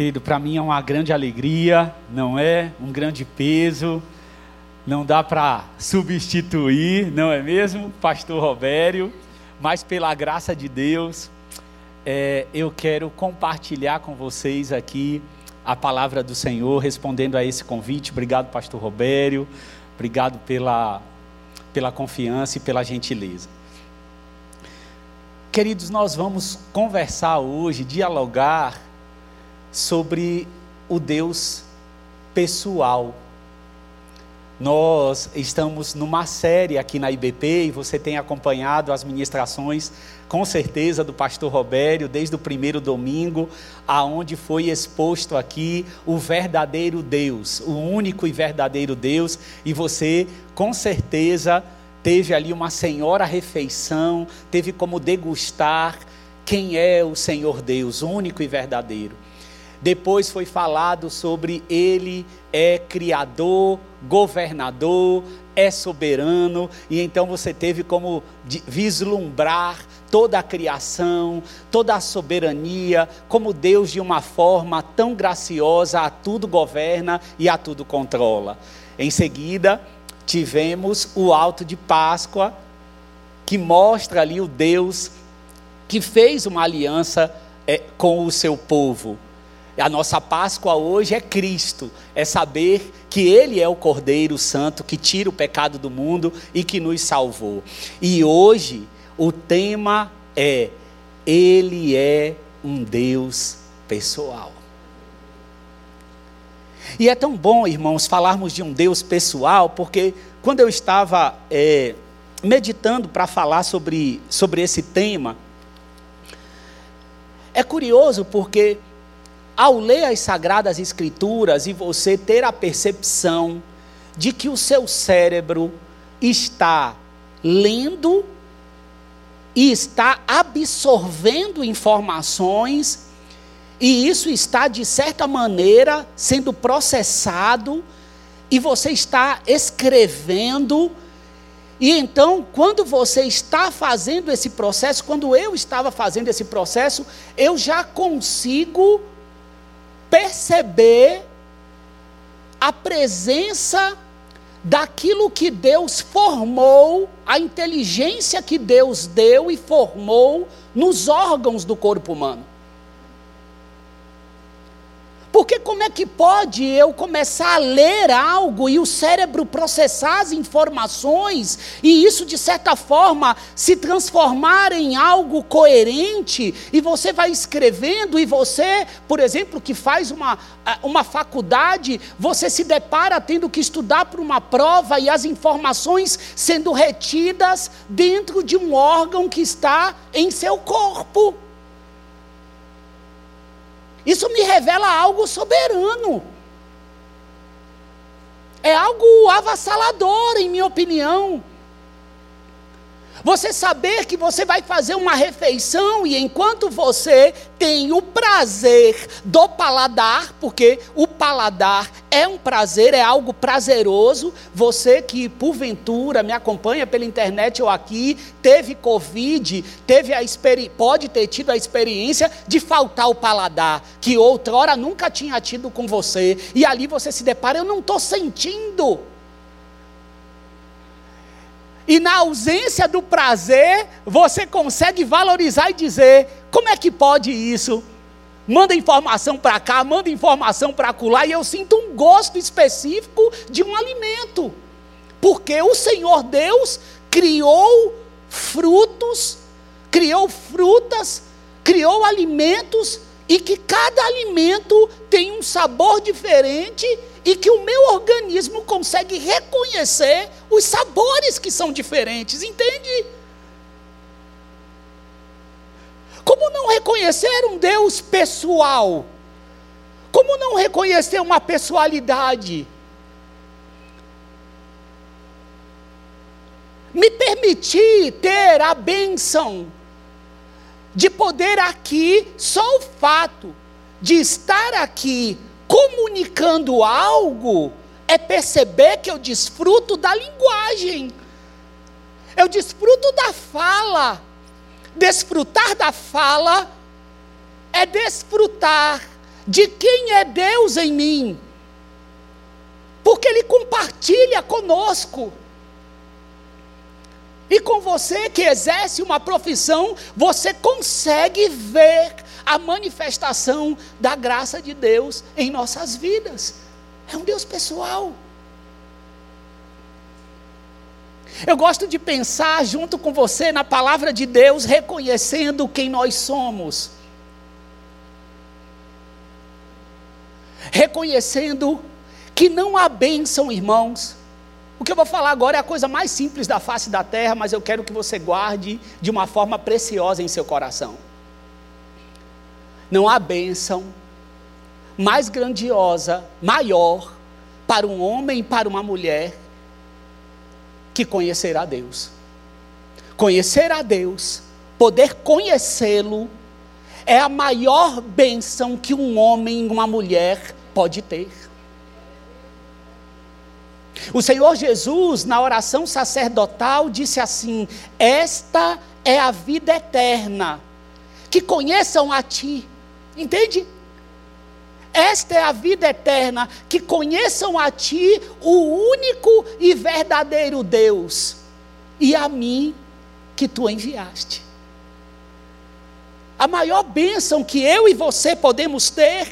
Querido, para mim é uma grande alegria, não é? Um grande peso, não dá para substituir, não é mesmo, Pastor Robério? Mas pela graça de Deus, é, eu quero compartilhar com vocês aqui a palavra do Senhor, respondendo a esse convite. Obrigado, Pastor Robério, obrigado pela, pela confiança e pela gentileza. Queridos, nós vamos conversar hoje, dialogar sobre o Deus pessoal. Nós estamos numa série aqui na IBP e você tem acompanhado as ministrações, com certeza, do pastor Robério, desde o primeiro domingo, aonde foi exposto aqui o verdadeiro Deus, o único e verdadeiro Deus, e você, com certeza, teve ali uma senhora refeição, teve como degustar quem é o Senhor Deus, único e verdadeiro. Depois foi falado sobre ele é criador, governador, é soberano, e então você teve como vislumbrar toda a criação, toda a soberania, como Deus de uma forma tão graciosa a tudo governa e a tudo controla. Em seguida, tivemos o alto de Páscoa, que mostra ali o Deus que fez uma aliança é, com o seu povo a nossa Páscoa hoje é Cristo, é saber que Ele é o Cordeiro Santo que tira o pecado do mundo e que nos salvou. E hoje o tema é: Ele é um Deus pessoal. E é tão bom, irmãos, falarmos de um Deus pessoal, porque quando eu estava é, meditando para falar sobre, sobre esse tema, é curioso porque ao ler as Sagradas Escrituras e você ter a percepção de que o seu cérebro está lendo e está absorvendo informações, e isso está, de certa maneira, sendo processado, e você está escrevendo. E então, quando você está fazendo esse processo, quando eu estava fazendo esse processo, eu já consigo perceber a presença daquilo que Deus formou, a inteligência que Deus deu e formou nos órgãos do corpo humano. Porque como é que pode eu começar a ler algo e o cérebro processar as informações e isso de certa forma se transformar em algo coerente e você vai escrevendo e você, por exemplo, que faz uma, uma faculdade, você se depara tendo que estudar para uma prova e as informações sendo retidas dentro de um órgão que está em seu corpo. Isso me revela algo soberano. É algo avassalador, em minha opinião. Você saber que você vai fazer uma refeição e enquanto você tem o prazer do paladar, porque o paladar é um prazer, é algo prazeroso. Você que porventura me acompanha pela internet ou aqui, teve Covid, teve a pode ter tido a experiência de faltar o paladar, que outrora nunca tinha tido com você, e ali você se depara, eu não estou sentindo. E na ausência do prazer, você consegue valorizar e dizer: como é que pode isso? Manda informação para cá, manda informação para lá, e eu sinto um gosto específico de um alimento. Porque o Senhor Deus criou frutos, criou frutas, criou alimentos, e que cada alimento tem um sabor diferente e que o meu organismo consegue reconhecer os sabores que são diferentes, entende? Como não reconhecer um Deus pessoal? Como não reconhecer uma pessoalidade? Me permitir ter a bênção de poder aqui, só o fato de estar aqui comunicando algo é perceber que eu desfruto da linguagem, eu desfruto da fala. Desfrutar da fala é desfrutar de quem é Deus em mim, porque Ele compartilha conosco. E com você que exerce uma profissão, você consegue ver a manifestação da graça de Deus em nossas vidas. É um Deus pessoal. Eu gosto de pensar junto com você na palavra de Deus, reconhecendo quem nós somos. Reconhecendo que não há bênção, irmãos. O que eu vou falar agora é a coisa mais simples da face da terra, mas eu quero que você guarde de uma forma preciosa em seu coração. Não há bênção mais grandiosa, maior, para um homem e para uma mulher que conhecer a Deus. Conhecer a Deus, poder conhecê-lo, é a maior bênção que um homem e uma mulher pode ter. O Senhor Jesus, na oração sacerdotal, disse assim: Esta é a vida eterna, que conheçam a Ti. Entende? Esta é a vida eterna, que conheçam a Ti, o único e verdadeiro Deus, e a mim que Tu enviaste. A maior bênção que eu e você podemos ter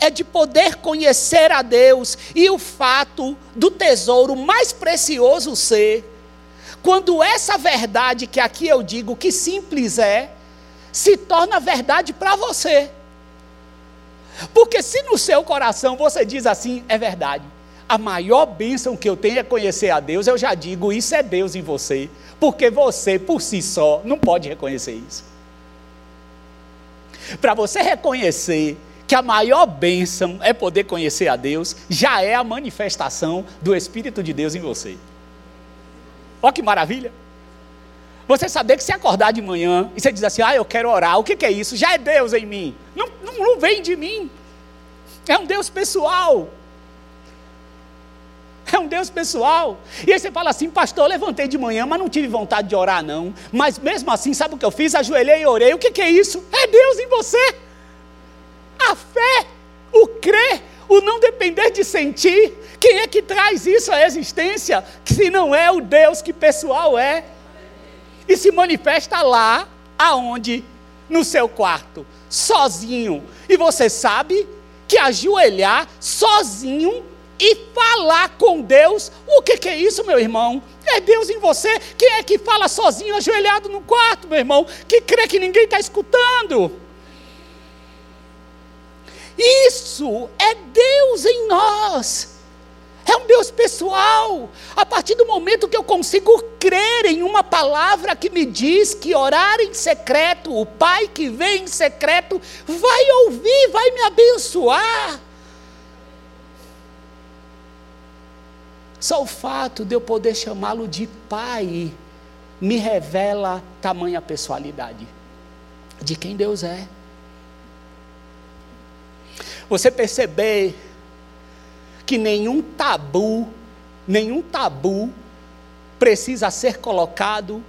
é de poder conhecer a Deus e o fato do tesouro mais precioso ser, quando essa verdade que aqui eu digo que simples é, se torna verdade para você. Porque se no seu coração você diz assim, é verdade, a maior bênção que eu tenho é conhecer a Deus, eu já digo, isso é Deus em você. Porque você, por si só, não pode reconhecer isso. Para você reconhecer que a maior bênção é poder conhecer a Deus, já é a manifestação do Espírito de Deus em você. Olha que maravilha! Você saber que se acordar de manhã e você diz assim, ah, eu quero orar, o que, que é isso? Já é Deus em mim. Não, não, não vem de mim. É um Deus pessoal. É um Deus pessoal. E aí você fala assim, pastor, eu levantei de manhã, mas não tive vontade de orar, não. Mas mesmo assim, sabe o que eu fiz? Ajoelhei e orei. O que, que é isso? É Deus em você. A fé, o crer, o não depender de sentir. Quem é que traz isso à existência? Se não é o Deus que pessoal é e se manifesta lá, aonde? No seu quarto, sozinho. E você sabe que ajoelhar sozinho e falar com Deus, o que, que é isso, meu irmão? É Deus em você. Quem é que fala sozinho, ajoelhado no quarto, meu irmão? Que crê que ninguém está escutando? Isso é Deus em nós. É um Deus pessoal. A partir do momento que eu consigo crer em uma palavra que me diz que orar em secreto, o Pai que vem em secreto, vai ouvir, vai me abençoar. Só o fato de eu poder chamá-lo de Pai me revela tamanha pessoalidade de quem Deus é. Você perceber que nenhum tabu, nenhum tabu precisa ser colocado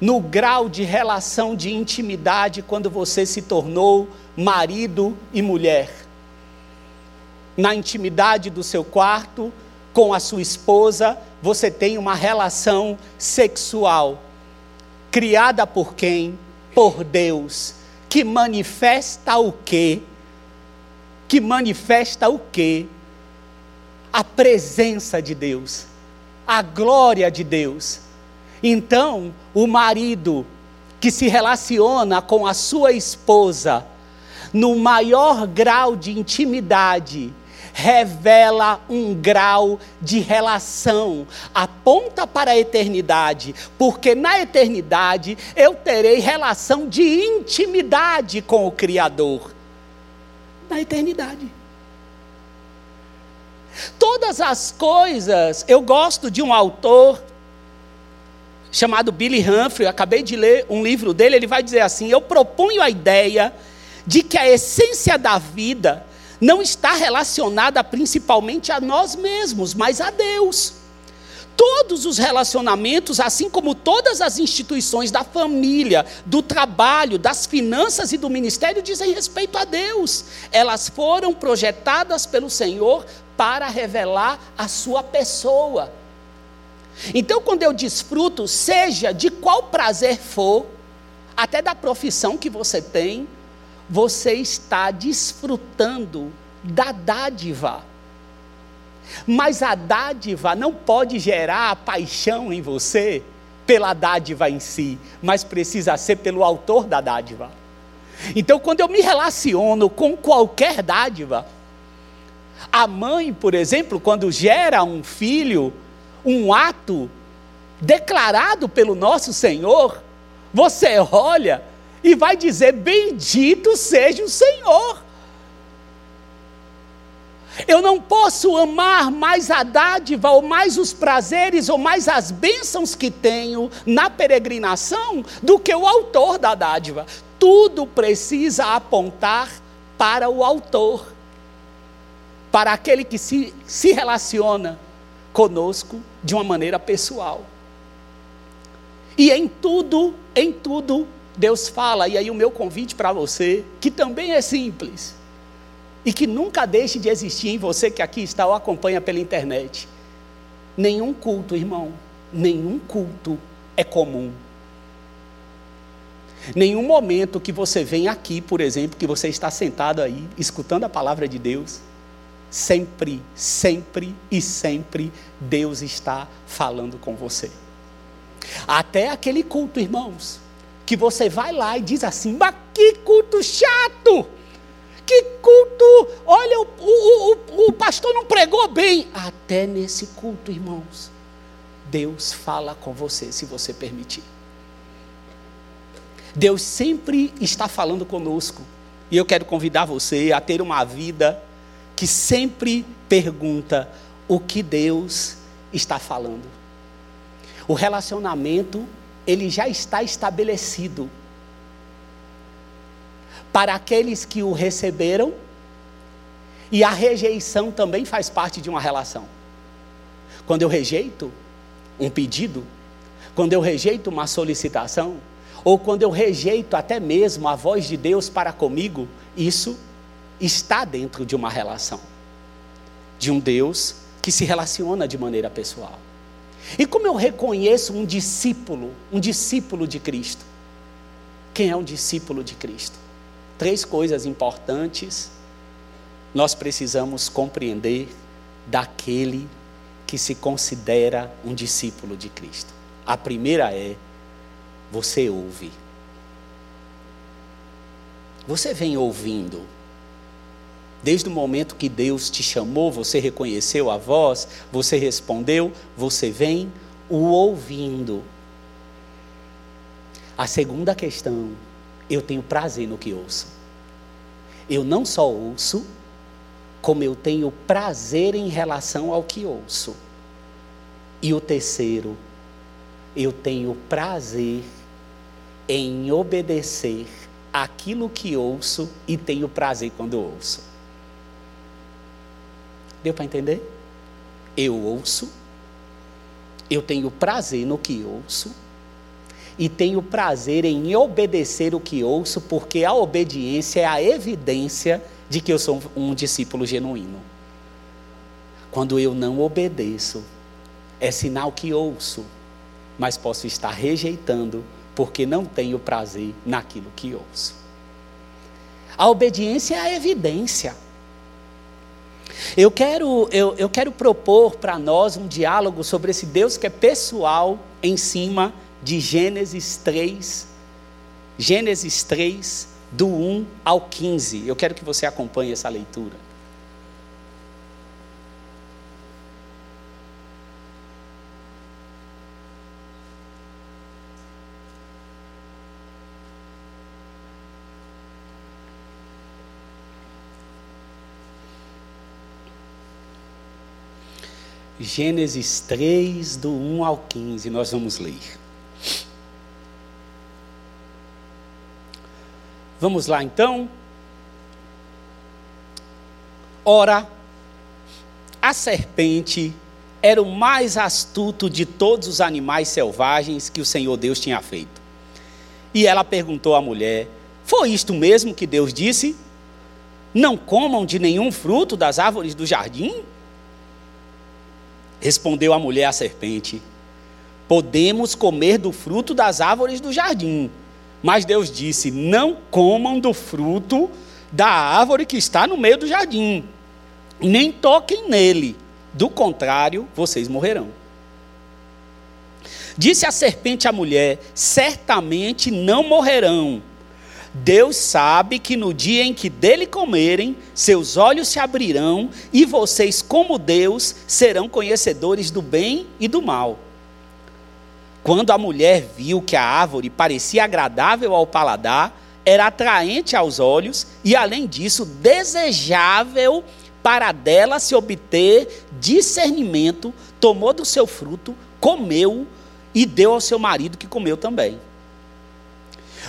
no grau de relação de intimidade quando você se tornou marido e mulher. Na intimidade do seu quarto, com a sua esposa, você tem uma relação sexual criada por quem? Por Deus, que manifesta o quê? que manifesta o quê? A presença de Deus, a glória de Deus. Então, o marido que se relaciona com a sua esposa no maior grau de intimidade, revela um grau de relação, aponta para a eternidade, porque na eternidade eu terei relação de intimidade com o Criador na eternidade. Todas as coisas, eu gosto de um autor chamado Billy Humphrey, acabei de ler um livro dele, ele vai dizer assim: Eu proponho a ideia de que a essência da vida não está relacionada principalmente a nós mesmos, mas a Deus. Todos os relacionamentos, assim como todas as instituições da família, do trabalho, das finanças e do ministério, dizem respeito a Deus. Elas foram projetadas pelo Senhor para revelar a sua pessoa. Então, quando eu desfruto, seja de qual prazer for, até da profissão que você tem, você está desfrutando da dádiva. Mas a dádiva não pode gerar paixão em você pela dádiva em si, mas precisa ser pelo autor da dádiva. Então, quando eu me relaciono com qualquer dádiva, a mãe, por exemplo, quando gera um filho, um ato declarado pelo nosso Senhor, você olha e vai dizer: Bendito seja o Senhor. Eu não posso amar mais a dádiva, ou mais os prazeres, ou mais as bênçãos que tenho na peregrinação, do que o autor da dádiva. Tudo precisa apontar para o autor, para aquele que se, se relaciona conosco de uma maneira pessoal. E em tudo, em tudo, Deus fala, e aí o meu convite para você, que também é simples, e que nunca deixe de existir em você que aqui está ou acompanha pela internet. Nenhum culto, irmão, nenhum culto é comum. Nenhum momento que você vem aqui, por exemplo, que você está sentado aí, escutando a palavra de Deus, sempre, sempre e sempre Deus está falando com você. Até aquele culto, irmãos, que você vai lá e diz assim: mas que culto chato! Que culto! Olha, o, o, o, o pastor não pregou bem. Até nesse culto, irmãos, Deus fala com você, se você permitir. Deus sempre está falando conosco. E eu quero convidar você a ter uma vida que sempre pergunta o que Deus está falando. O relacionamento, ele já está estabelecido para aqueles que o receberam, e a rejeição também faz parte de uma relação. Quando eu rejeito um pedido, quando eu rejeito uma solicitação, ou quando eu rejeito até mesmo a voz de Deus para comigo, isso está dentro de uma relação, de um Deus que se relaciona de maneira pessoal. E como eu reconheço um discípulo, um discípulo de Cristo? Quem é um discípulo de Cristo? Três coisas importantes nós precisamos compreender daquele que se considera um discípulo de Cristo. A primeira é: você ouve. Você vem ouvindo. Desde o momento que Deus te chamou, você reconheceu a voz, você respondeu, você vem o ouvindo. A segunda questão eu tenho prazer no que ouço. Eu não só ouço, como eu tenho prazer em relação ao que ouço. E o terceiro, eu tenho prazer em obedecer aquilo que ouço e tenho prazer quando ouço. Deu para entender? Eu ouço, eu tenho prazer no que ouço e tenho prazer em obedecer o que ouço, porque a obediência é a evidência de que eu sou um discípulo genuíno. Quando eu não obedeço, é sinal que ouço, mas posso estar rejeitando porque não tenho prazer naquilo que ouço. A obediência é a evidência. Eu quero, eu, eu quero propor para nós um diálogo sobre esse Deus que é pessoal em cima de Gênesis 3, Gênesis 3, do 1 ao 15. Eu quero que você acompanhe essa leitura. Gênesis 3, do 1 ao 15, nós vamos ler. Vamos lá então. Ora, a serpente era o mais astuto de todos os animais selvagens que o Senhor Deus tinha feito. E ela perguntou à mulher: Foi isto mesmo que Deus disse? Não comam de nenhum fruto das árvores do jardim? Respondeu a mulher à serpente: Podemos comer do fruto das árvores do jardim. Mas Deus disse: Não comam do fruto da árvore que está no meio do jardim, nem toquem nele, do contrário, vocês morrerão. Disse a serpente à mulher: Certamente não morrerão. Deus sabe que no dia em que dele comerem, seus olhos se abrirão e vocês, como Deus, serão conhecedores do bem e do mal. Quando a mulher viu que a árvore parecia agradável ao paladar, era atraente aos olhos e, além disso, desejável para dela se obter discernimento, tomou do seu fruto, comeu e deu ao seu marido que comeu também.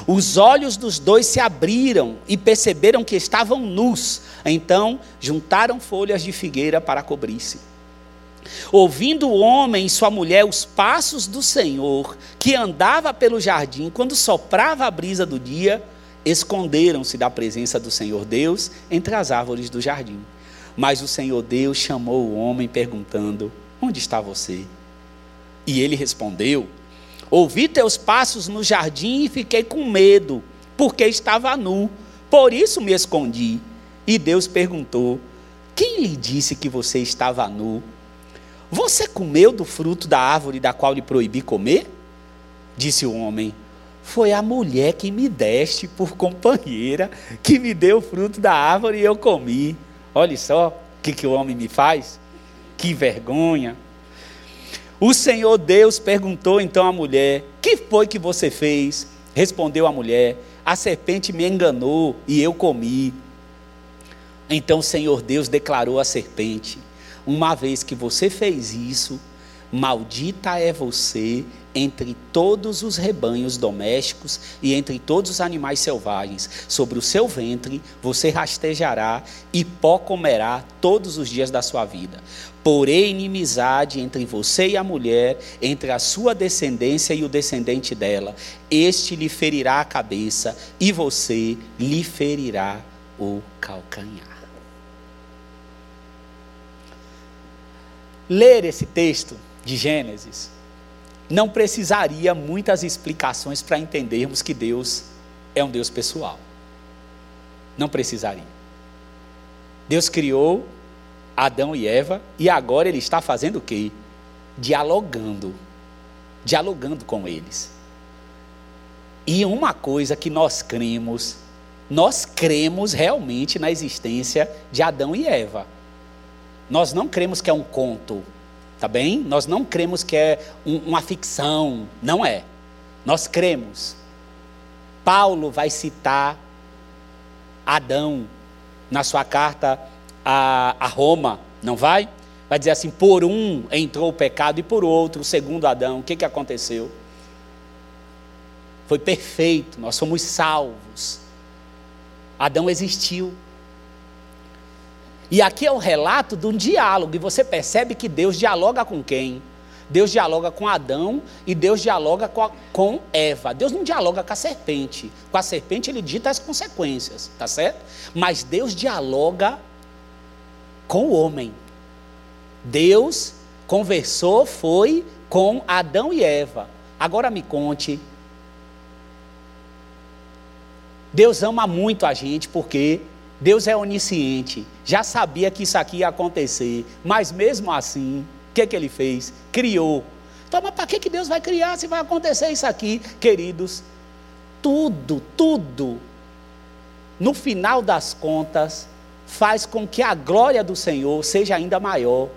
Os olhos dos dois se abriram e perceberam que estavam nus. Então juntaram folhas de figueira para cobrir-se. Ouvindo o homem e sua mulher os passos do Senhor, que andava pelo jardim quando soprava a brisa do dia, esconderam-se da presença do Senhor Deus entre as árvores do jardim. Mas o Senhor Deus chamou o homem perguntando: Onde está você? E ele respondeu: Ouvi teus passos no jardim e fiquei com medo, porque estava nu. Por isso me escondi. E Deus perguntou: Quem lhe disse que você estava nu? Você comeu do fruto da árvore da qual lhe proibi comer? Disse o homem: Foi a mulher que me deste por companheira, que me deu o fruto da árvore e eu comi. Olha só o que, que o homem me faz. Que vergonha. O Senhor Deus perguntou então à mulher: Que foi que você fez? Respondeu a mulher: A serpente me enganou e eu comi. Então o Senhor Deus declarou à serpente: Uma vez que você fez isso, maldita é você entre todos os rebanhos domésticos e entre todos os animais selvagens. Sobre o seu ventre você rastejará e pó comerá todos os dias da sua vida. Porém, inimizade entre você e a mulher, entre a sua descendência e o descendente dela. Este lhe ferirá a cabeça e você lhe ferirá o calcanhar. Ler esse texto de Gênesis não precisaria muitas explicações para entendermos que Deus é um Deus pessoal. Não precisaria. Deus criou Adão e Eva e agora ele está fazendo o quê? Dialogando. Dialogando com eles. E uma coisa que nós cremos, nós cremos realmente na existência de Adão e Eva. Nós não cremos que é um conto, Tá bem? Nós não cremos que é um, uma ficção, não é. Nós cremos. Paulo vai citar Adão na sua carta a, a Roma, não vai? Vai dizer assim: por um entrou o pecado e por outro, segundo Adão. O que, que aconteceu? Foi perfeito, nós somos salvos. Adão existiu. E aqui é o relato de um diálogo, e você percebe que Deus dialoga com quem? Deus dialoga com Adão e Deus dialoga com, a, com, Eva. Deus não dialoga com a serpente. Com a serpente ele dita as consequências, tá certo? Mas Deus dialoga com o homem. Deus conversou, foi com Adão e Eva. Agora me conte. Deus ama muito a gente porque Deus é onisciente, já sabia que isso aqui ia acontecer, mas mesmo assim, o que, que ele fez? Criou. Então, mas para que, que Deus vai criar se vai acontecer isso aqui, queridos? Tudo, tudo, no final das contas, faz com que a glória do Senhor seja ainda maior.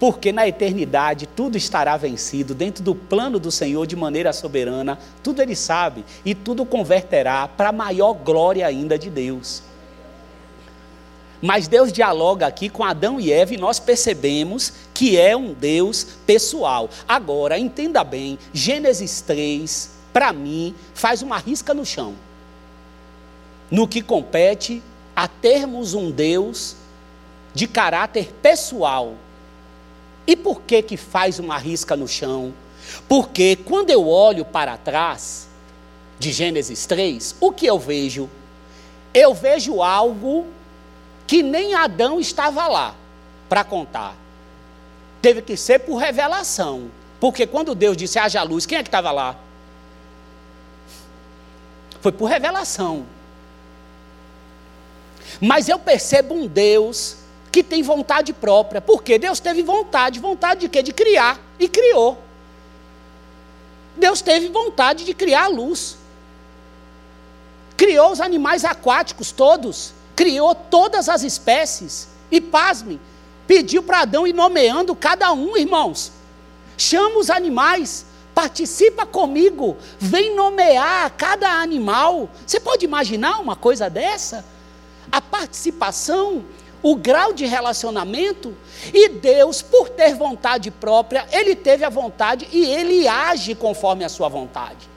Porque na eternidade tudo estará vencido dentro do plano do Senhor de maneira soberana, tudo Ele sabe, e tudo converterá para a maior glória ainda de Deus. Mas Deus dialoga aqui com Adão e Eva e nós percebemos que é um Deus pessoal. Agora, entenda bem, Gênesis 3, para mim, faz uma risca no chão. No que compete a termos um Deus de caráter pessoal. E por que que faz uma risca no chão? Porque quando eu olho para trás de Gênesis 3, o que eu vejo? Eu vejo algo que nem Adão estava lá para contar. Teve que ser por revelação. Porque quando Deus disse haja luz, quem é que estava lá? Foi por revelação. Mas eu percebo um Deus que tem vontade própria. Porque Deus teve vontade. Vontade de quê? De criar. E criou. Deus teve vontade de criar a luz. Criou os animais aquáticos todos. Criou todas as espécies. E pasmem, pediu para Adão ir nomeando cada um, irmãos. Chama os animais participa comigo, vem nomear cada animal. Você pode imaginar uma coisa dessa? A participação, o grau de relacionamento, e Deus, por ter vontade própria, ele teve a vontade e ele age conforme a sua vontade.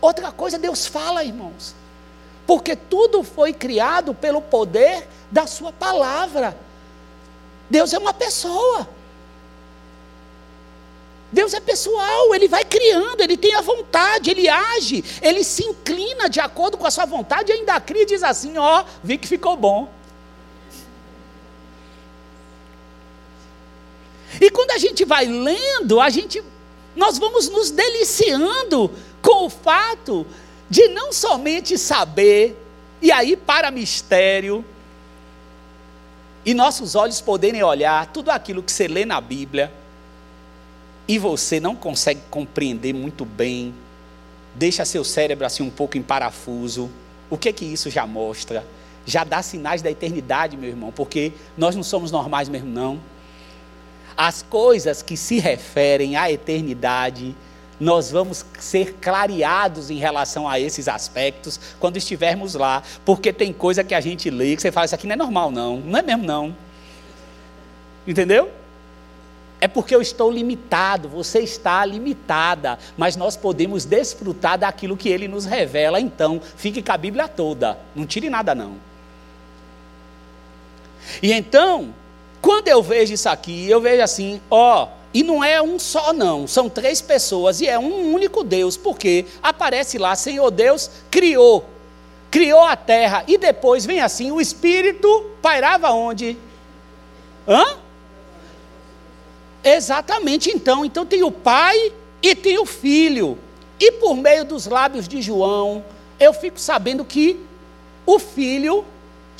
Outra coisa, Deus fala, irmãos, porque tudo foi criado pelo poder da Sua palavra. Deus é uma pessoa. Deus é pessoal, ele vai criando, ele tem a vontade, ele age, ele se inclina de acordo com a sua vontade e ainda cria e diz assim: Ó, vi que ficou bom. E quando a gente vai lendo, a gente, nós vamos nos deliciando com o fato de não somente saber, e aí para mistério, e nossos olhos poderem olhar tudo aquilo que você lê na Bíblia, e você não consegue compreender muito bem, deixa seu cérebro assim um pouco em parafuso, o que que isso já mostra? Já dá sinais da eternidade, meu irmão, porque nós não somos normais mesmo, não. As coisas que se referem à eternidade, nós vamos ser clareados em relação a esses aspectos quando estivermos lá, porque tem coisa que a gente lê que você fala, isso aqui não é normal, não, não é mesmo, não. Entendeu? É porque eu estou limitado, você está limitada, mas nós podemos desfrutar daquilo que ele nos revela. Então, fique com a Bíblia toda, não tire nada não. E então, quando eu vejo isso aqui, eu vejo assim, ó, e não é um só não, são três pessoas e é um único Deus, porque aparece lá, Senhor Deus criou, criou a terra e depois vem assim, o Espírito pairava onde? Hã? Exatamente então. Então tem o pai e tem o filho. E por meio dos lábios de João, eu fico sabendo que o filho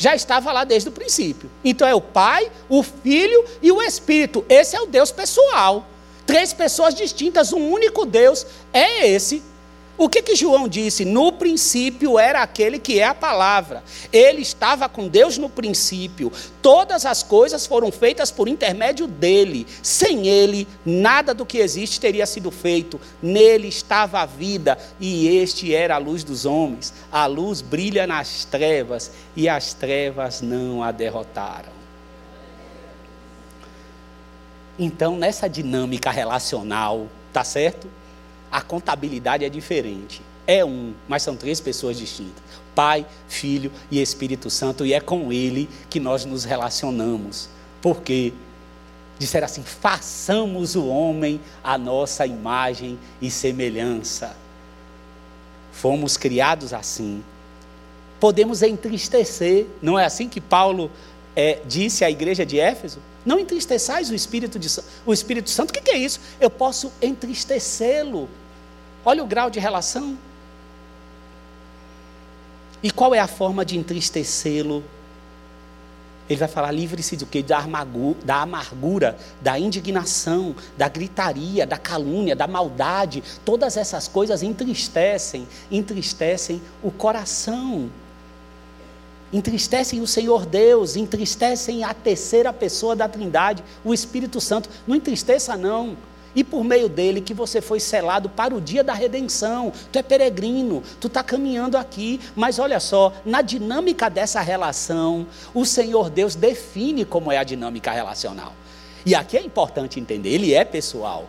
já estava lá desde o princípio. Então é o pai, o filho e o espírito. Esse é o Deus pessoal. Três pessoas distintas, um único Deus é esse o que, que João disse? No princípio era aquele que é a palavra. Ele estava com Deus no princípio. Todas as coisas foram feitas por intermédio dele. Sem ele, nada do que existe teria sido feito. Nele estava a vida, e este era a luz dos homens. A luz brilha nas trevas, e as trevas não a derrotaram. Então, nessa dinâmica relacional, tá certo? A contabilidade é diferente. É um, mas são três pessoas distintas: Pai, Filho e Espírito Santo, e é com Ele que nós nos relacionamos. Porque disseram assim: façamos o homem a nossa imagem e semelhança. Fomos criados assim. Podemos entristecer, não é assim que Paulo é, disse à igreja de Éfeso? Não entristeçais o Espírito, de, o Espírito Santo. O que, é isso? Eu posso entristecê-lo Olha o grau de relação. E qual é a forma de entristecê-lo? Ele vai falar: livre-se do que? Da da amargura, da indignação, da gritaria, da calúnia, da maldade. Todas essas coisas entristecem, entristecem o coração. Entristecem o Senhor Deus, entristecem a terceira pessoa da Trindade, o Espírito Santo. Não entristeça, não e por meio dele que você foi selado para o dia da redenção. Tu é peregrino, tu está caminhando aqui, mas olha só, na dinâmica dessa relação, o Senhor Deus define como é a dinâmica relacional. E aqui é importante entender, ele é pessoal.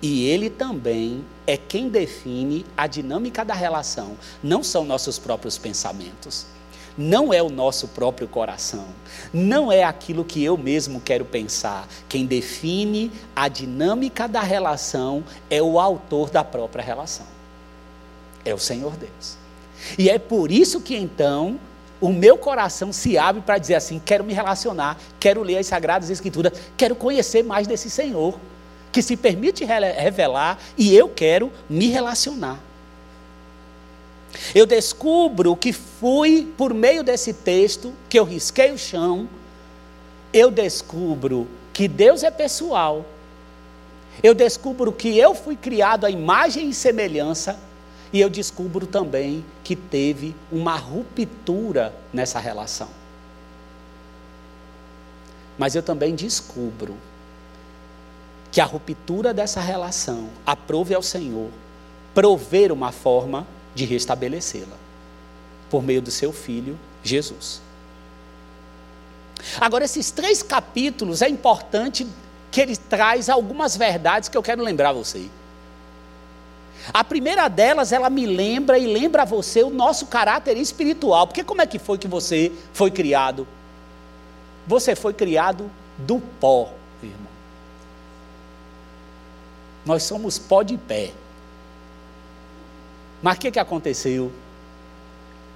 E ele também é quem define a dinâmica da relação, não são nossos próprios pensamentos. Não é o nosso próprio coração, não é aquilo que eu mesmo quero pensar. Quem define a dinâmica da relação é o autor da própria relação, é o Senhor Deus. E é por isso que então o meu coração se abre para dizer assim: quero me relacionar, quero ler as Sagradas Escrituras, quero conhecer mais desse Senhor, que se permite revelar e eu quero me relacionar. Eu descubro que fui por meio desse texto, que eu risquei o chão, eu descubro que Deus é pessoal. Eu descubro que eu fui criado à imagem e semelhança, e eu descubro também que teve uma ruptura nessa relação. Mas eu também descubro que a ruptura dessa relação aprove ao Senhor prover uma forma de restabelecê-la, por meio do seu filho Jesus. Agora, esses três capítulos é importante que ele traz algumas verdades que eu quero lembrar a você. A primeira delas, ela me lembra e lembra a você o nosso caráter espiritual. Porque como é que foi que você foi criado? Você foi criado do pó, irmão. Nós somos pó de pé. Mas o que, que aconteceu?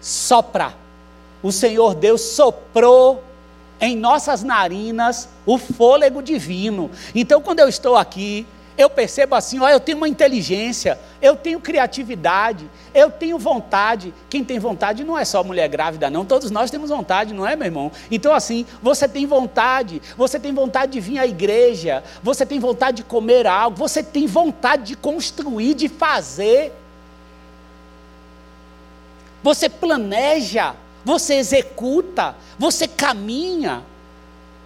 Sopra. O Senhor Deus soprou em nossas narinas o fôlego divino. Então, quando eu estou aqui, eu percebo assim: ó, eu tenho uma inteligência, eu tenho criatividade, eu tenho vontade. Quem tem vontade não é só mulher grávida, não. Todos nós temos vontade, não é, meu irmão? Então, assim, você tem vontade, você tem vontade de vir à igreja, você tem vontade de comer algo, você tem vontade de construir, de fazer você planeja, você executa, você caminha,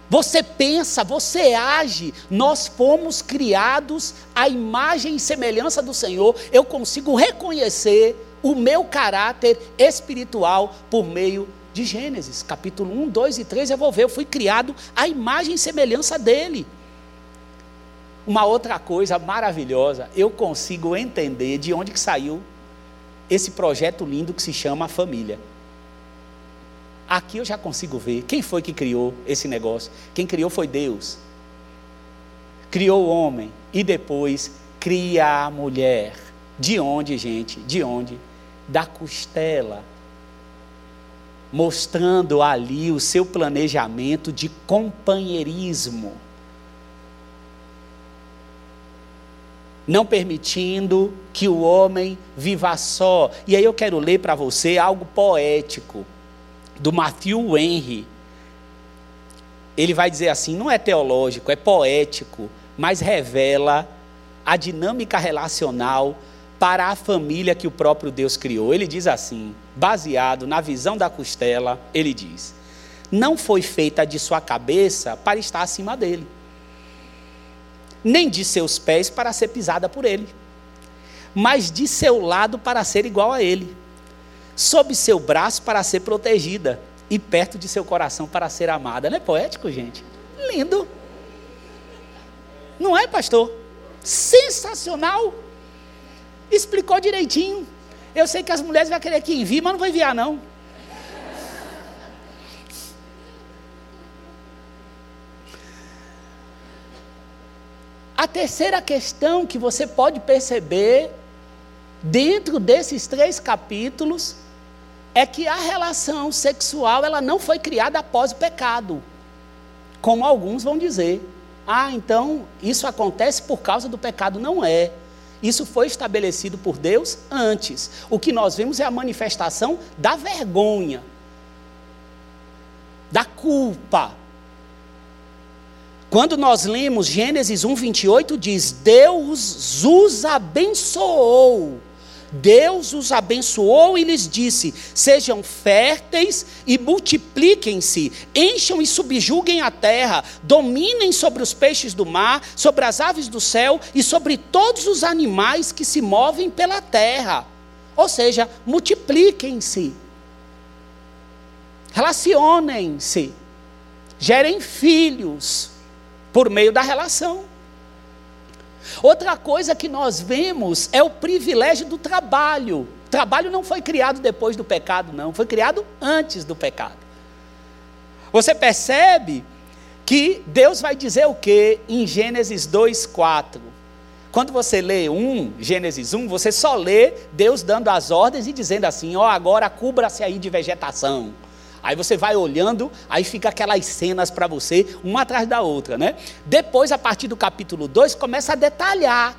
você pensa, você age. Nós fomos criados à imagem e semelhança do Senhor. Eu consigo reconhecer o meu caráter espiritual por meio de Gênesis, capítulo 1, 2 e 3. Eu vou ver, eu fui criado à imagem e semelhança dele. Uma outra coisa maravilhosa, eu consigo entender de onde que saiu esse projeto lindo que se chama família. Aqui eu já consigo ver quem foi que criou esse negócio. Quem criou foi Deus. Criou o homem e depois cria a mulher. De onde, gente? De onde? Da costela. Mostrando ali o seu planejamento de companheirismo. Não permitindo que o homem viva só. E aí eu quero ler para você algo poético do Matthew Henry. Ele vai dizer assim, não é teológico, é poético, mas revela a dinâmica relacional para a família que o próprio Deus criou. Ele diz assim, baseado na visão da costela, ele diz: Não foi feita de sua cabeça para estar acima dele nem de seus pés para ser pisada por ele, mas de seu lado para ser igual a ele, sob seu braço para ser protegida e perto de seu coração para ser amada. Não é poético, gente? Lindo. Não é, pastor? Sensacional. Explicou direitinho. Eu sei que as mulheres vão querer que envie, mas não vou enviar, não. A terceira questão que você pode perceber dentro desses três capítulos é que a relação sexual ela não foi criada após o pecado, como alguns vão dizer. Ah, então isso acontece por causa do pecado? Não é. Isso foi estabelecido por Deus antes. O que nós vemos é a manifestação da vergonha, da culpa, quando nós lemos Gênesis 1, 28, diz: Deus os abençoou. Deus os abençoou e lhes disse: Sejam férteis e multipliquem-se, encham e subjuguem a terra, dominem sobre os peixes do mar, sobre as aves do céu e sobre todos os animais que se movem pela terra. Ou seja, multipliquem-se, relacionem-se, gerem filhos por meio da relação. Outra coisa que nós vemos é o privilégio do trabalho. trabalho não foi criado depois do pecado, não, foi criado antes do pecado. Você percebe que Deus vai dizer o que em Gênesis 2:4? Quando você lê 1, Gênesis 1, você só lê Deus dando as ordens e dizendo assim: ó, oh, agora cubra-se aí de vegetação. Aí você vai olhando, aí fica aquelas cenas para você, uma atrás da outra, né? Depois, a partir do capítulo 2, começa a detalhar.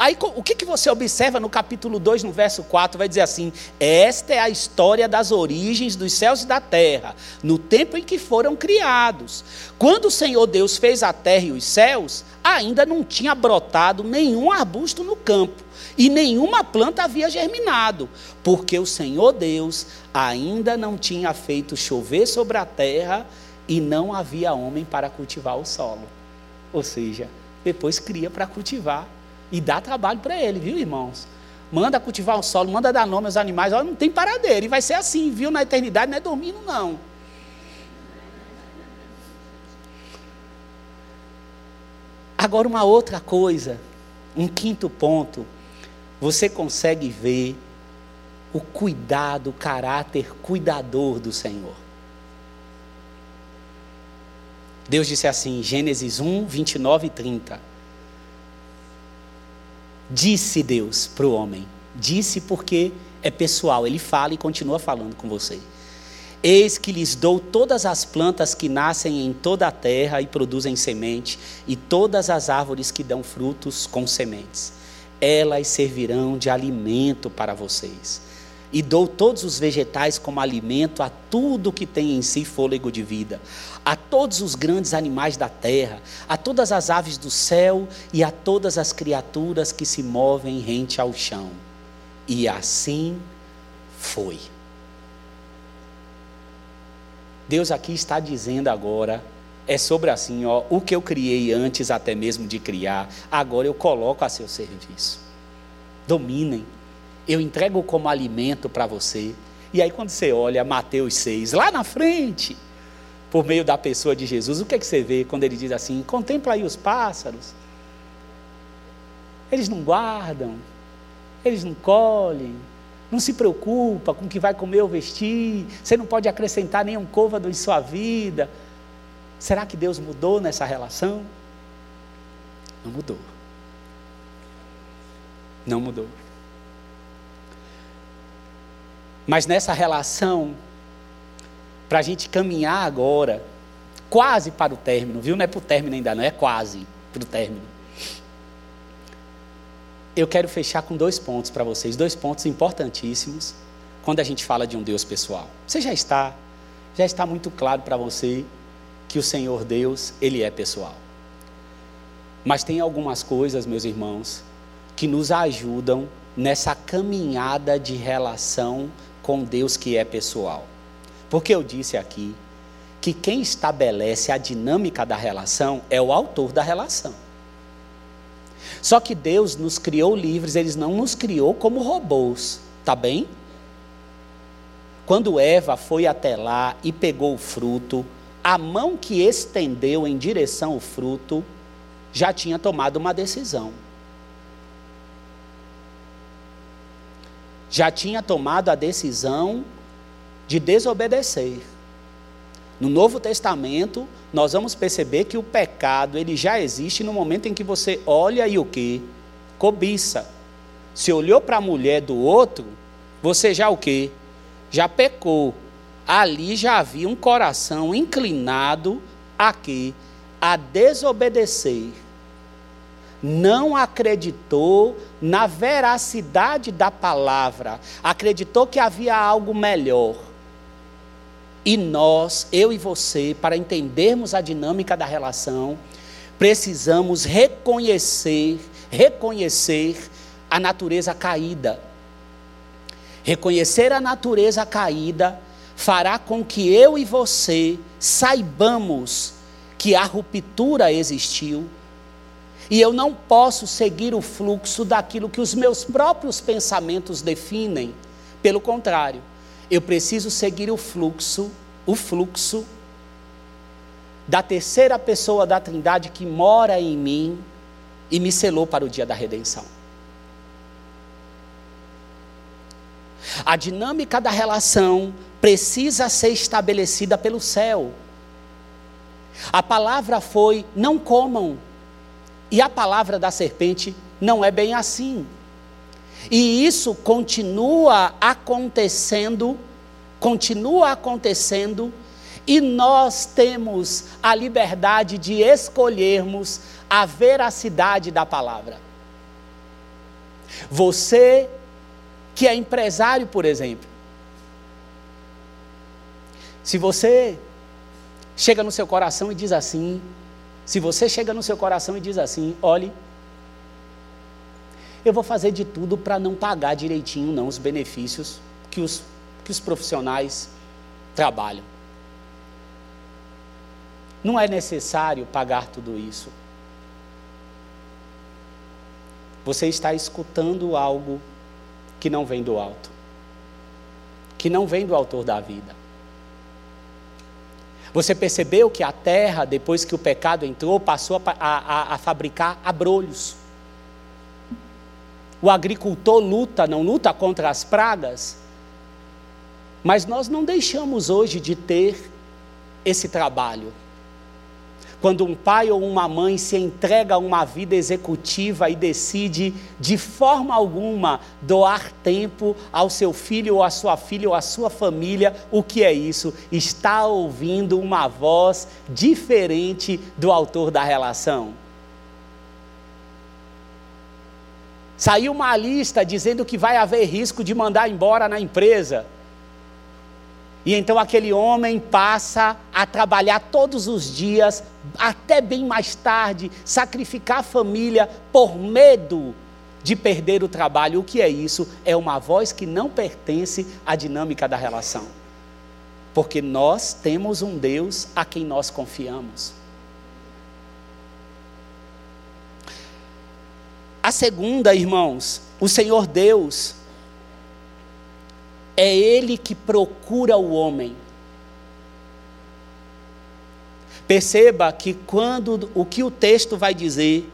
Aí o que, que você observa no capítulo 2, no verso 4, vai dizer assim: Esta é a história das origens dos céus e da terra, no tempo em que foram criados. Quando o Senhor Deus fez a terra e os céus, ainda não tinha brotado nenhum arbusto no campo, e nenhuma planta havia germinado, porque o Senhor Deus ainda não tinha feito chover sobre a terra e não havia homem para cultivar o solo. Ou seja, depois cria para cultivar e dá trabalho para ele, viu, irmãos? Manda cultivar o solo, manda dar nome aos animais, olha, não tem paradeiro. E vai ser assim, viu, na eternidade, não é dormindo, não. Agora, uma outra coisa, um quinto ponto, você consegue ver o cuidado, o caráter cuidador do Senhor. Deus disse assim, Gênesis 1, 29 e 30. Disse Deus para o homem. Disse porque é pessoal, ele fala e continua falando com você. Eis que lhes dou todas as plantas que nascem em toda a terra e produzem semente, e todas as árvores que dão frutos com sementes. Elas servirão de alimento para vocês. E dou todos os vegetais como alimento a tudo que tem em si fôlego de vida a todos os grandes animais da terra, a todas as aves do céu e a todas as criaturas que se movem rente ao chão. E assim foi. Deus aqui está dizendo agora, é sobre assim, ó, o que eu criei antes até mesmo de criar, agora eu coloco a seu serviço. Dominem. Eu entrego como alimento para você. E aí quando você olha Mateus 6, lá na frente, por meio da pessoa de Jesus, o que, é que você vê quando ele diz assim: contempla aí os pássaros? Eles não guardam, eles não colhem, não se preocupa com o que vai comer ou vestir, você não pode acrescentar nenhum côvado em sua vida. Será que Deus mudou nessa relação? Não mudou. Não mudou. Mas nessa relação, para a gente caminhar agora, quase para o término, viu? Não é para o término ainda, não é quase para o término. Eu quero fechar com dois pontos para vocês, dois pontos importantíssimos quando a gente fala de um Deus pessoal. Você já está, já está muito claro para você que o Senhor Deus, ele é pessoal. Mas tem algumas coisas, meus irmãos, que nos ajudam nessa caminhada de relação com Deus que é pessoal. Porque eu disse aqui que quem estabelece a dinâmica da relação é o autor da relação. Só que Deus nos criou livres, Ele não nos criou como robôs, tá bem? Quando Eva foi até lá e pegou o fruto, a mão que estendeu em direção ao fruto já tinha tomado uma decisão. Já tinha tomado a decisão de desobedecer. No Novo Testamento, nós vamos perceber que o pecado, ele já existe no momento em que você olha e o que? Cobiça. Se olhou para a mulher do outro, você já o que? Já pecou. Ali já havia um coração inclinado a quê? A desobedecer. Não acreditou na veracidade da palavra, acreditou que havia algo melhor e nós, eu e você, para entendermos a dinâmica da relação, precisamos reconhecer, reconhecer a natureza caída. Reconhecer a natureza caída fará com que eu e você saibamos que a ruptura existiu. E eu não posso seguir o fluxo daquilo que os meus próprios pensamentos definem. Pelo contrário, eu preciso seguir o fluxo, o fluxo da terceira pessoa da Trindade que mora em mim e me selou para o dia da redenção. A dinâmica da relação precisa ser estabelecida pelo céu. A palavra foi: não comam. E a palavra da serpente não é bem assim. E isso continua acontecendo, continua acontecendo, e nós temos a liberdade de escolhermos a veracidade da palavra. Você que é empresário, por exemplo, se você chega no seu coração e diz assim, se você chega no seu coração e diz assim, olhe, eu vou fazer de tudo para não pagar direitinho não os benefícios que os, que os profissionais trabalham. Não é necessário pagar tudo isso. Você está escutando algo que não vem do alto, que não vem do autor da vida. Você percebeu que a terra, depois que o pecado entrou, passou a, a, a fabricar abrolhos. O agricultor luta, não luta contra as pragas, mas nós não deixamos hoje de ter esse trabalho. Quando um pai ou uma mãe se entrega a uma vida executiva e decide, de forma alguma, doar tempo ao seu filho ou à sua filha ou à sua família, o que é isso? Está ouvindo uma voz diferente do autor da relação. Saiu uma lista dizendo que vai haver risco de mandar embora na empresa. E então aquele homem passa a trabalhar todos os dias, até bem mais tarde, sacrificar a família por medo de perder o trabalho. O que é isso? É uma voz que não pertence à dinâmica da relação. Porque nós temos um Deus a quem nós confiamos. A segunda, irmãos, o Senhor Deus, é Ele que procura o homem. Perceba que quando o que o texto vai dizer,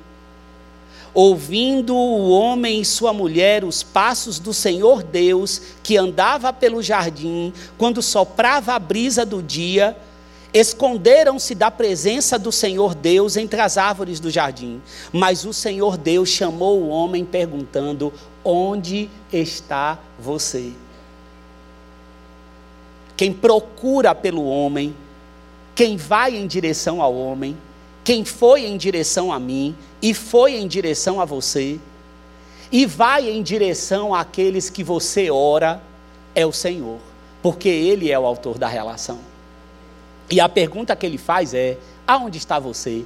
ouvindo o homem e sua mulher os passos do Senhor Deus, que andava pelo jardim, quando soprava a brisa do dia, esconderam-se da presença do Senhor Deus entre as árvores do jardim. Mas o Senhor Deus chamou o homem perguntando: Onde está você? Quem procura pelo homem, quem vai em direção ao homem, quem foi em direção a mim e foi em direção a você, e vai em direção àqueles que você ora, é o Senhor, porque Ele é o autor da relação. E a pergunta que ele faz é: aonde está você?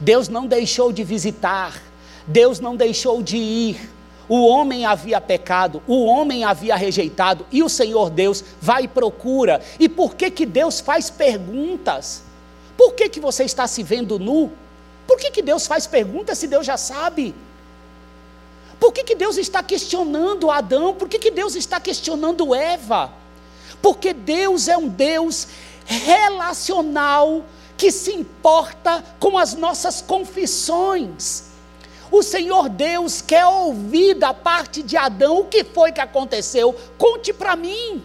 Deus não deixou de visitar, Deus não deixou de ir. O homem havia pecado, o homem havia rejeitado, e o Senhor Deus vai e procura. E por que que Deus faz perguntas? Por que que você está se vendo nu? Por que que Deus faz perguntas se Deus já sabe? Por que que Deus está questionando Adão? Por que que Deus está questionando Eva? Porque Deus é um Deus relacional que se importa com as nossas confissões. O Senhor Deus quer ouvir da parte de Adão o que foi que aconteceu. Conte para mim.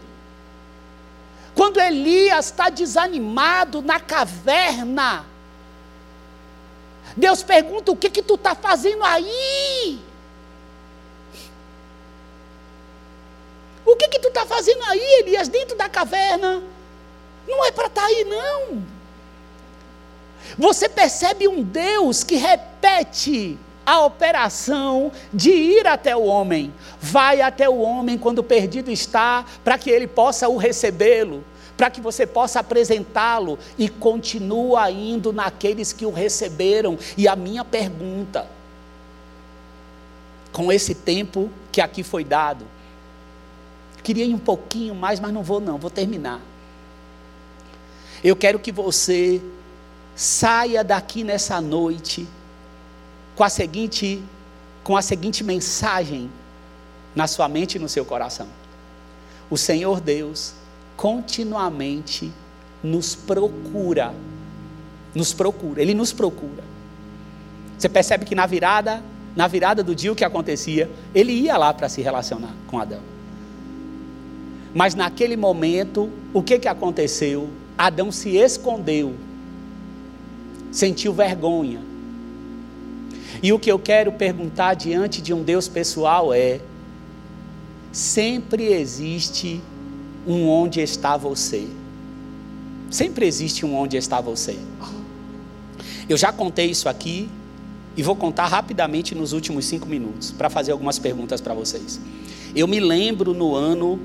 Quando Elias está desanimado na caverna, Deus pergunta: o que que tu está fazendo aí? O que que tu está fazendo aí, Elias, dentro da caverna? Não é para estar tá aí, não. Você percebe um Deus que repete a operação de ir até o homem. Vai até o homem quando perdido está, para que ele possa o recebê-lo, para que você possa apresentá-lo e continua indo naqueles que o receberam. E a minha pergunta, com esse tempo que aqui foi dado, queria ir um pouquinho mais, mas não vou não, vou terminar. Eu quero que você saia daqui nessa noite com a seguinte com a seguinte mensagem na sua mente e no seu coração. O Senhor Deus continuamente nos procura. Nos procura, ele nos procura. Você percebe que na virada, na virada do dia o que acontecia, ele ia lá para se relacionar com Adão. Mas naquele momento, o que, que aconteceu? Adão se escondeu, sentiu vergonha. E o que eu quero perguntar diante de um Deus pessoal é: sempre existe um onde está você. Sempre existe um onde está você. Eu já contei isso aqui e vou contar rapidamente nos últimos cinco minutos para fazer algumas perguntas para vocês. Eu me lembro no ano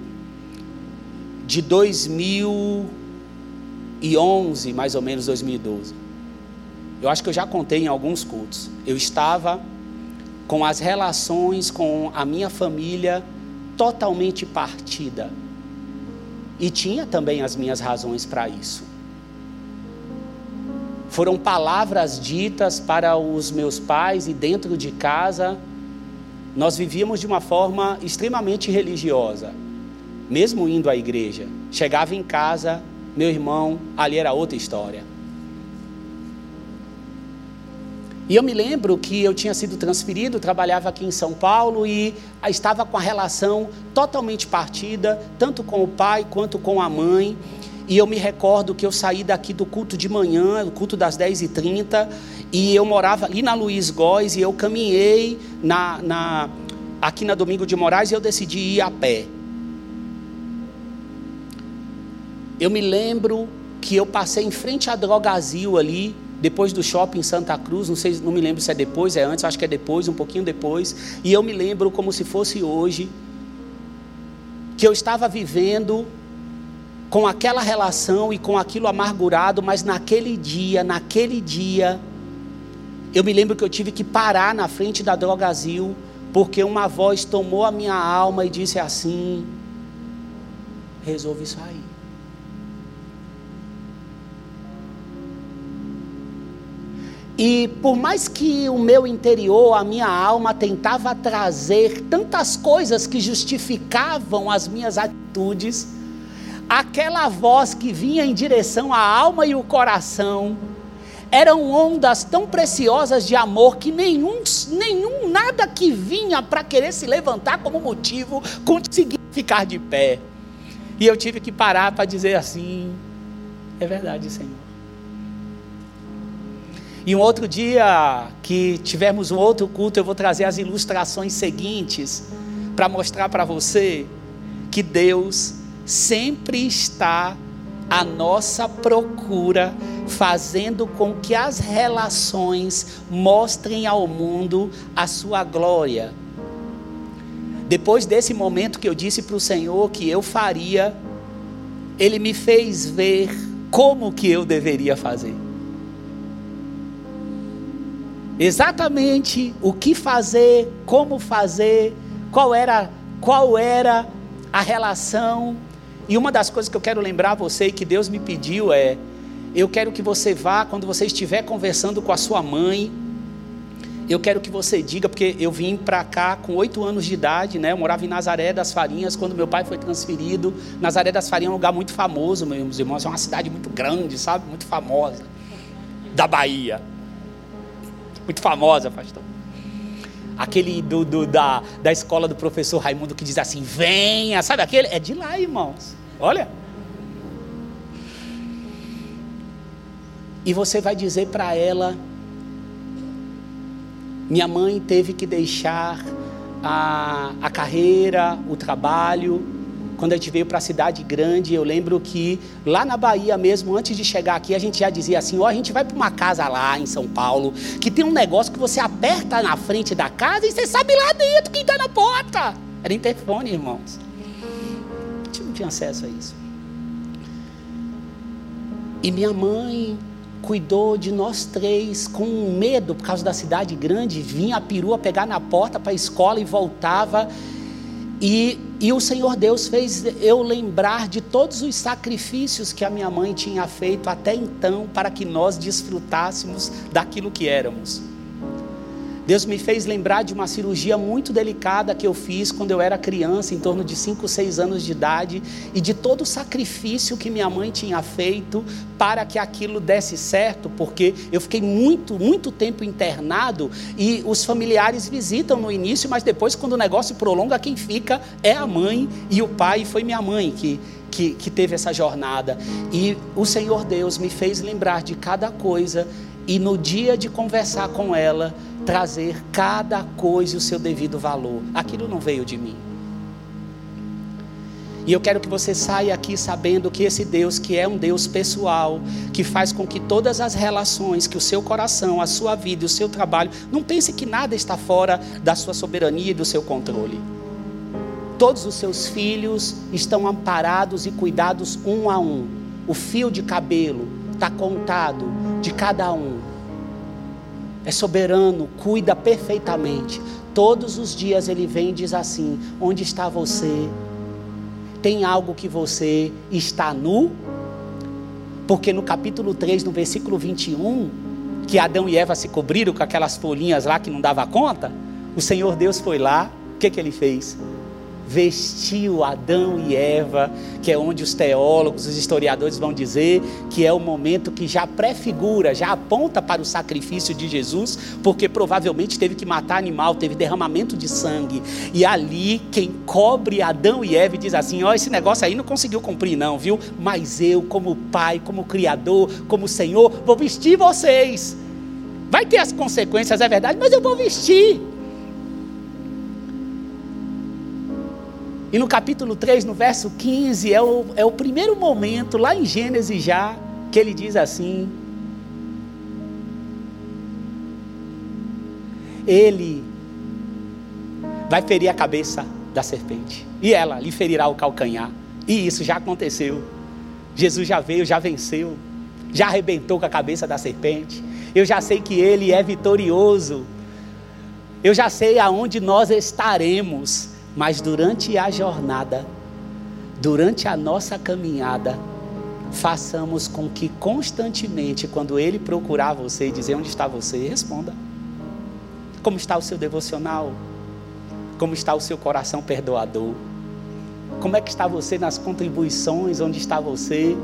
de 2011, mais ou menos 2012. Eu acho que eu já contei em alguns cultos. Eu estava com as relações com a minha família totalmente partida. E tinha também as minhas razões para isso. Foram palavras ditas para os meus pais e dentro de casa nós vivíamos de uma forma extremamente religiosa mesmo indo à igreja. Chegava em casa, meu irmão, ali era outra história. E eu me lembro que eu tinha sido transferido, trabalhava aqui em São Paulo e estava com a relação totalmente partida, tanto com o pai quanto com a mãe. E eu me recordo que eu saí daqui do culto de manhã, o culto das 10h30, e eu morava ali na Luiz Góes e eu caminhei na, na, aqui na Domingo de Moraes e eu decidi ir a pé. Eu me lembro que eu passei em frente à Drogazil ali, depois do shopping Santa Cruz, não sei, não me lembro se é depois, é antes, acho que é depois, um pouquinho depois, e eu me lembro como se fosse hoje que eu estava vivendo com aquela relação e com aquilo amargurado, mas naquele dia, naquele dia, eu me lembro que eu tive que parar na frente da Drogazil, porque uma voz tomou a minha alma e disse assim: resolve sair. E por mais que o meu interior, a minha alma tentava trazer tantas coisas que justificavam as minhas atitudes, aquela voz que vinha em direção à alma e o coração, eram ondas tão preciosas de amor que nenhum, nenhum nada que vinha para querer se levantar como motivo conseguia ficar de pé. E eu tive que parar para dizer assim: é verdade, Senhor. E um outro dia que tivermos um outro culto, eu vou trazer as ilustrações seguintes para mostrar para você que Deus sempre está à nossa procura, fazendo com que as relações mostrem ao mundo a sua glória. Depois desse momento que eu disse para o Senhor que eu faria, Ele me fez ver como que eu deveria fazer exatamente o que fazer, como fazer, qual era, qual era a relação. E uma das coisas que eu quero lembrar a você e que Deus me pediu é: eu quero que você vá, quando você estiver conversando com a sua mãe, eu quero que você diga, porque eu vim para cá com oito anos de idade, né? Eu morava em Nazaré das Farinhas quando meu pai foi transferido. Nazaré das Farinhas é um lugar muito famoso, meus irmãos, é uma cidade muito grande, sabe? Muito famosa, da Bahia muito famosa, pastor. Aquele do, do, da, da escola do professor Raimundo que diz assim: venha, sabe aquele? É de lá, irmãos. Olha. E você vai dizer para ela: minha mãe teve que deixar a, a carreira, o trabalho, quando a gente veio para a cidade grande, eu lembro que lá na Bahia mesmo, antes de chegar aqui, a gente já dizia assim: ó, oh, a gente vai para uma casa lá em São Paulo, que tem um negócio que você aperta na frente da casa e você sabe lá dentro quem está na porta. Era interfone, irmãos. A gente não tinha acesso a isso. E minha mãe cuidou de nós três com medo por causa da cidade grande, vinha a perua pegar na porta para a escola e voltava. E, e o Senhor Deus fez eu lembrar de todos os sacrifícios que a minha mãe tinha feito até então para que nós desfrutássemos daquilo que éramos. Deus me fez lembrar de uma cirurgia muito delicada que eu fiz quando eu era criança, em torno de 5, 6 anos de idade, e de todo o sacrifício que minha mãe tinha feito para que aquilo desse certo, porque eu fiquei muito, muito tempo internado e os familiares visitam no início, mas depois, quando o negócio prolonga, quem fica é a mãe e o pai. Foi minha mãe que que, que, teve essa jornada. E o Senhor Deus me fez lembrar de cada coisa, e no dia de conversar com ela, trazer cada coisa o seu devido valor. Aquilo não veio de mim. E eu quero que você saia aqui sabendo que esse Deus, que é um Deus pessoal, que faz com que todas as relações, que o seu coração, a sua vida, o seu trabalho, não pense que nada está fora da sua soberania e do seu controle. Todos os seus filhos estão amparados e cuidados um a um. O fio de cabelo está contado de cada um é soberano, cuida perfeitamente. Todos os dias ele vem e diz assim: Onde está você? Tem algo que você está nu? Porque no capítulo 3, no versículo 21, que Adão e Eva se cobriram com aquelas folhinhas lá que não dava conta, o Senhor Deus foi lá, o que, que ele fez? Vestiu Adão e Eva, que é onde os teólogos, os historiadores vão dizer que é o momento que já prefigura, já aponta para o sacrifício de Jesus, porque provavelmente teve que matar animal, teve derramamento de sangue. E ali quem cobre Adão e Eva diz assim: "Ó, oh, esse negócio aí não conseguiu cumprir não, viu? Mas eu, como pai, como criador, como Senhor, vou vestir vocês. Vai ter as consequências, é verdade, mas eu vou vestir. E no capítulo 3, no verso 15, é o, é o primeiro momento, lá em Gênesis já, que ele diz assim: Ele vai ferir a cabeça da serpente, e ela lhe ferirá o calcanhar. E isso já aconteceu. Jesus já veio, já venceu, já arrebentou com a cabeça da serpente. Eu já sei que ele é vitorioso. Eu já sei aonde nós estaremos mas durante a jornada, durante a nossa caminhada, façamos com que constantemente, quando Ele procurar você e dizer onde está você, responda. Como está o seu devocional? Como está o seu coração perdoador? Como é que está você nas contribuições? Onde está você?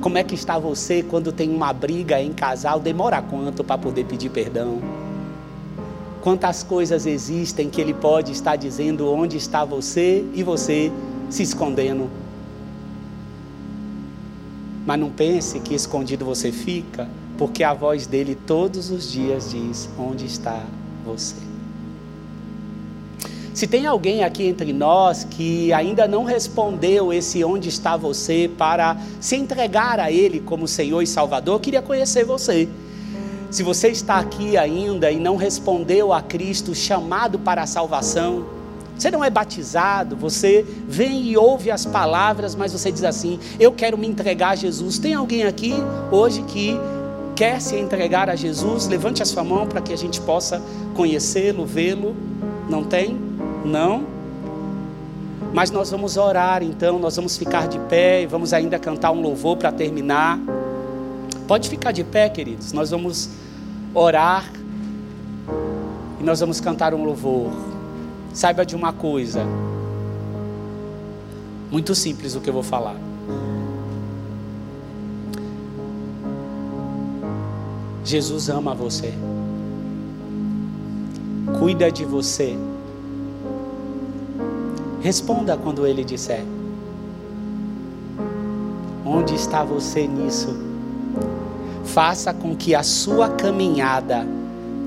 Como é que está você quando tem uma briga em casal? Demora quanto para poder pedir perdão? Quantas coisas existem que Ele pode estar dizendo onde está você e você se escondendo. Mas não pense que escondido você fica, porque a voz dele todos os dias diz: Onde está você? Se tem alguém aqui entre nós que ainda não respondeu esse onde está você para se entregar a Ele como Senhor e Salvador, eu queria conhecer você. Se você está aqui ainda e não respondeu a Cristo, chamado para a salvação, você não é batizado, você vem e ouve as palavras, mas você diz assim: Eu quero me entregar a Jesus. Tem alguém aqui hoje que quer se entregar a Jesus? Levante a sua mão para que a gente possa conhecê-lo, vê-lo. Não tem? Não? Mas nós vamos orar então, nós vamos ficar de pé e vamos ainda cantar um louvor para terminar. Pode ficar de pé, queridos. Nós vamos orar e nós vamos cantar um louvor. Saiba de uma coisa, muito simples o que eu vou falar. Jesus ama você, cuida de você. Responda quando ele disser: Onde está você nisso? Faça com que a sua caminhada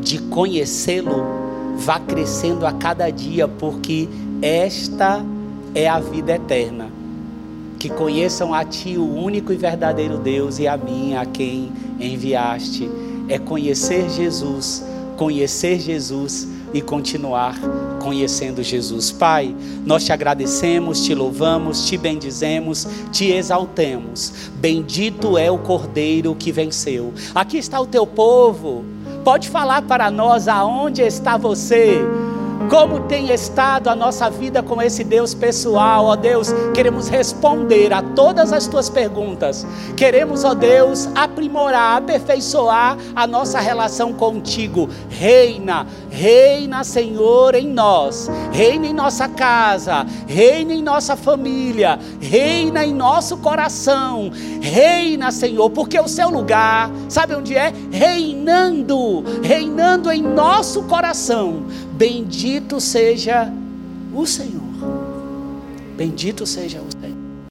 de conhecê-lo vá crescendo a cada dia, porque esta é a vida eterna. Que conheçam a Ti, o único e verdadeiro Deus, e a mim, a quem enviaste. É conhecer Jesus, conhecer Jesus e continuar conhecendo Jesus. Pai, nós te agradecemos, te louvamos, te bendizemos, te exaltemos. Bendito é o Cordeiro que venceu. Aqui está o teu povo. Pode falar para nós aonde está você. Como tem estado a nossa vida com esse Deus pessoal, ó Deus? Queremos responder a todas as tuas perguntas. Queremos, ó Deus, aprimorar, aperfeiçoar a nossa relação contigo. Reina, reina, Senhor, em nós. Reina em nossa casa, reina em nossa família, reina em nosso coração. Reina, Senhor, porque o seu lugar, sabe onde é? Reinando, reinando em nosso coração. Bendito seja o Senhor. Bendito seja o